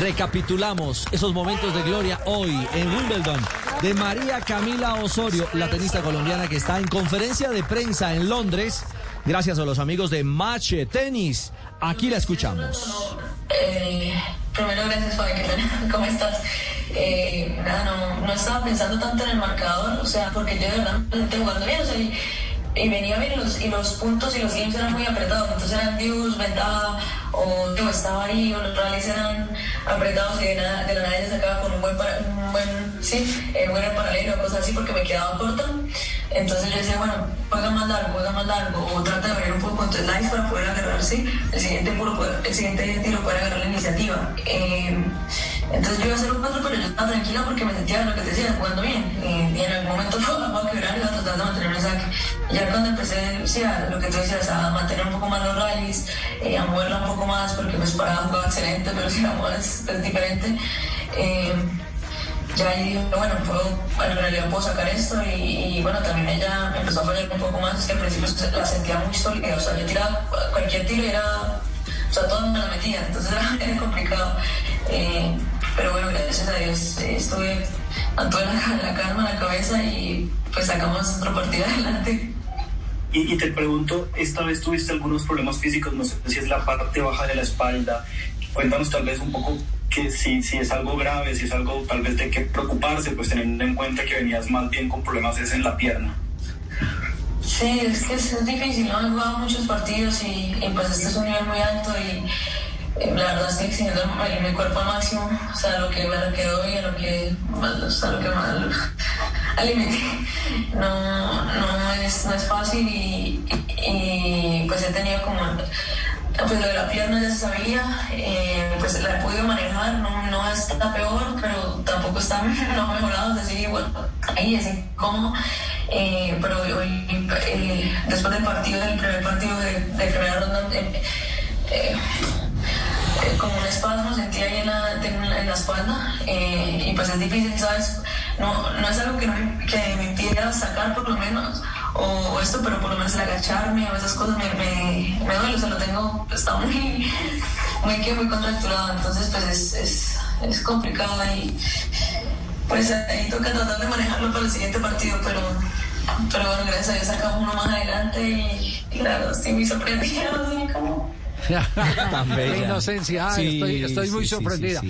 Recapitulamos esos momentos de gloria hoy en Wimbledon de María Camila Osorio, la tenista colombiana que está en conferencia de prensa en Londres, gracias a los amigos de Match Tennis. Aquí la escuchamos. Eh, primero, gracias, Fabi. ¿Cómo estás? Eh, nada, no, no, estaba pensando tanto en el marcador, o sea, porque yo de verdad estoy jugando bien, o sea, y venía bien los, y los puntos y los games eran muy apretados, entonces eran views, ventaja, o estaba ahí, o los rallies eran apretados y de, nada, de la nada se sacaba con un buen, para, un buen sí, eh, buen paralelo, cosas así, porque me quedaba corta. Entonces yo decía, bueno, juega más largo, juega más largo, o trata de abrir un poco entonces live para poder agarrar, sí, el siguiente, puro, el siguiente tiro poder agarrar la iniciativa. Eh, entonces yo iba a hacer un 4, pero yo estaba tranquila porque me sentía lo que te decía, jugando bien. Y, y en algún momento fue a quebrar y iba a tratar de mantener Y ya cuando empecé, sí, a lo que tú decías, a mantener un poco más los rallies, eh, a moverla un poco más, porque me esperaba jugaba excelente, pero si la mueves es diferente. Eh, ya ahí dije, bueno, puedo, en realidad puedo sacar esto y, y, bueno, también ella empezó a fallar un poco más, que al principio la sentía muy sólida, o sea, yo tiraba cualquier tiro era, o sea, todo me la metía, entonces era, era complicado. Eh, pero bueno, gracias a Dios eh, estuve a toda la, la calma, la cabeza y pues sacamos otro partido adelante. Y, y, te pregunto, esta vez tuviste algunos problemas físicos, no sé si es la parte baja de la espalda. Cuéntanos tal vez un poco que si, si es algo grave, si es algo tal vez de qué preocuparse, pues teniendo en cuenta que venías más bien con problemas es en la pierna. Sí, es que es, es difícil, ¿no? He jugado muchos partidos y, y, pues este es un nivel muy alto y eh, la verdad estoy exigiendo mi cuerpo al máximo, o sea, lo que me quedó y a lo que, sea, lo que más alimenté. No, no, es, no es fácil y, y, pues he tenido como pues lo de la pierna ya se sabía, eh, pues la he podido manejar, no, no está peor, pero tampoco está mejorado, es decir, igual ahí es incómodo, eh, pero hoy, eh, después del partido, del primer partido de, de primera ronda, como un espasmo sentí ahí en la, en la espalda y pues es difícil, ¿sabes? No, no es algo que, que me impidiera sacar por lo menos, o esto, pero por lo menos el agacharme o esas cosas me, me, me duele, o sea, lo tengo, está muy, muy, muy contracturado, entonces pues es, es, es complicado y pues ahí toca tratar de manejarlo para el siguiente partido, pero, pero bueno, gracias a Dios sacamos uno más adelante y, y claro, estoy muy sorprendida, no sé cómo... Tan bella. inocencia, sí, estoy, estoy muy sí, sorprendida. Sí,